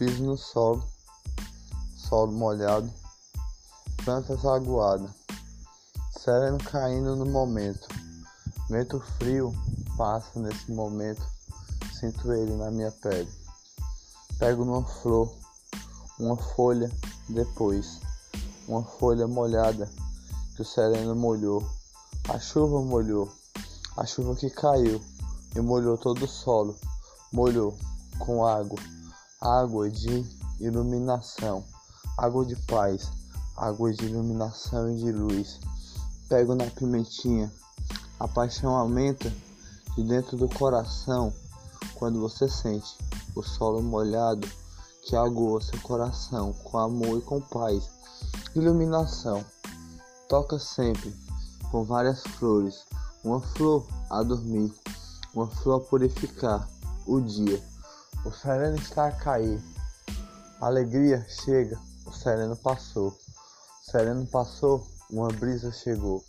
piso no solo, solo molhado, plantas aguadas, sereno caindo no momento, vento frio passa nesse momento, sinto ele na minha pele. Pego uma flor, uma folha depois, uma folha molhada que o sereno molhou, a chuva molhou, a chuva que caiu e molhou todo o solo, molhou com água água de iluminação, água de paz, água de iluminação e de luz. Pego na pimentinha, a paixão aumenta de dentro do coração quando você sente o solo molhado que aguou seu coração com amor e com paz. Iluminação toca sempre com várias flores, uma flor a dormir, uma flor a purificar o dia. O sereno está a cair. Alegria chega, o sereno passou. O sereno passou, uma brisa chegou.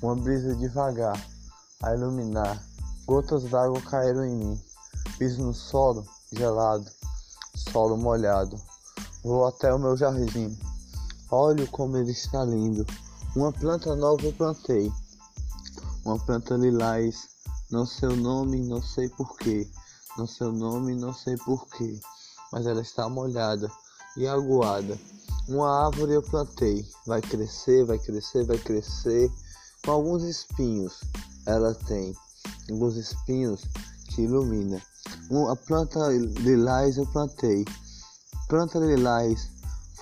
Uma brisa devagar a iluminar. Gotas d'água caíram em mim. Piso no solo gelado, solo molhado. Vou até o meu jardim. Olho como ele está lindo. Uma planta nova eu plantei. Uma planta lilás. Não sei o nome, não sei porquê no seu nome, não sei porquê, mas ela está molhada e aguada. Uma árvore eu plantei, vai crescer, vai crescer, vai crescer, com alguns espinhos. Ela tem alguns espinhos que ilumina. Uma planta lilás eu plantei, planta lilás,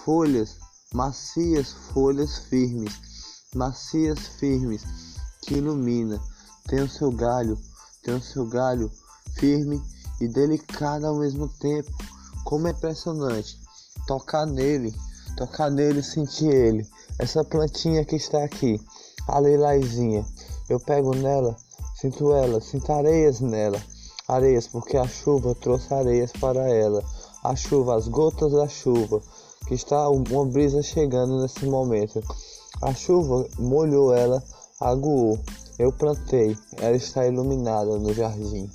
folhas macias, folhas firmes, macias firmes, que ilumina. Tem o seu galho, tem o seu galho firme e delicada ao mesmo tempo. Como é impressionante tocar nele, tocar nele sentir ele. Essa plantinha que está aqui, a lilazinha, eu pego nela, sinto ela, sinto areias nela. Areias, porque a chuva trouxe areias para ela. A chuva, as gotas da chuva, que está uma brisa chegando nesse momento. A chuva molhou ela, aguou. Eu plantei, ela está iluminada no jardim.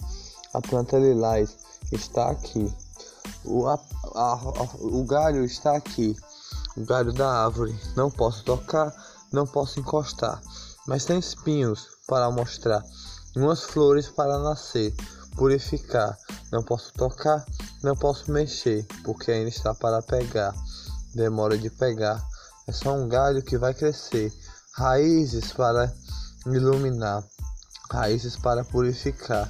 A planta lilás está aqui. O, a, a, o galho está aqui. O galho da árvore. Não posso tocar, não posso encostar. Mas tem espinhos para mostrar. Umas flores para nascer, purificar. Não posso tocar, não posso mexer, porque ainda está para pegar. Demora de pegar. É só um galho que vai crescer. Raízes para iluminar. Raízes para purificar.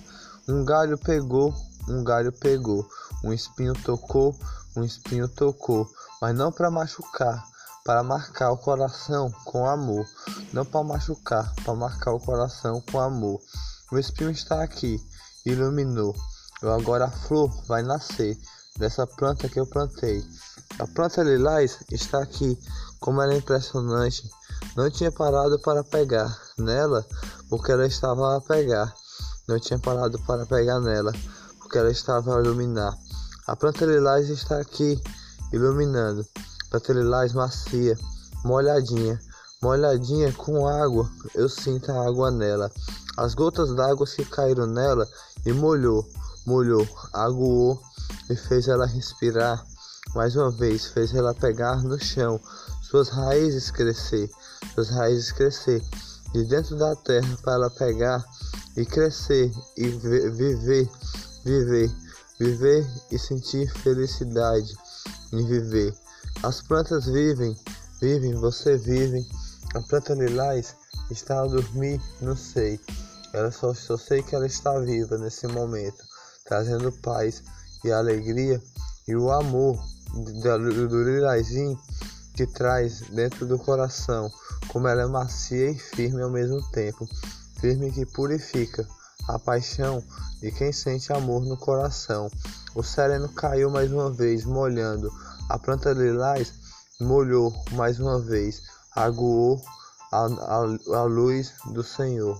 Um galho pegou, um galho pegou, um espinho tocou, um espinho tocou, mas não para machucar, para marcar o coração com amor, não para machucar, para marcar o coração com amor. O espinho está aqui, iluminou. Eu agora a flor vai nascer dessa planta que eu plantei. A planta lilás está aqui, como ela é impressionante. Não tinha parado para pegar nela, porque ela estava a pegar. Não tinha parado para pegar nela, porque ela estava a iluminar. A planta lilás está aqui, iluminando. Planta lilás macia, molhadinha, molhadinha com água. Eu sinto a água nela. As gotas d'água que caíram nela e molhou, molhou, aguou e fez ela respirar. Mais uma vez, fez ela pegar no chão, suas raízes crescer, suas raízes crescer de dentro da terra para ela pegar e crescer e viver, viver, viver e sentir felicidade em viver. As plantas vivem, vivem, você vive. A planta lilás está a dormir, não sei. Ela só, só sei que ela está viva nesse momento, trazendo paz e alegria e o amor do, do lilazinho que traz dentro do coração, como ela é macia e firme ao mesmo tempo firme que purifica a paixão de quem sente amor no coração. O sereno caiu mais uma vez, molhando. A planta lilás molhou mais uma vez, aguou a, a, a luz do Senhor.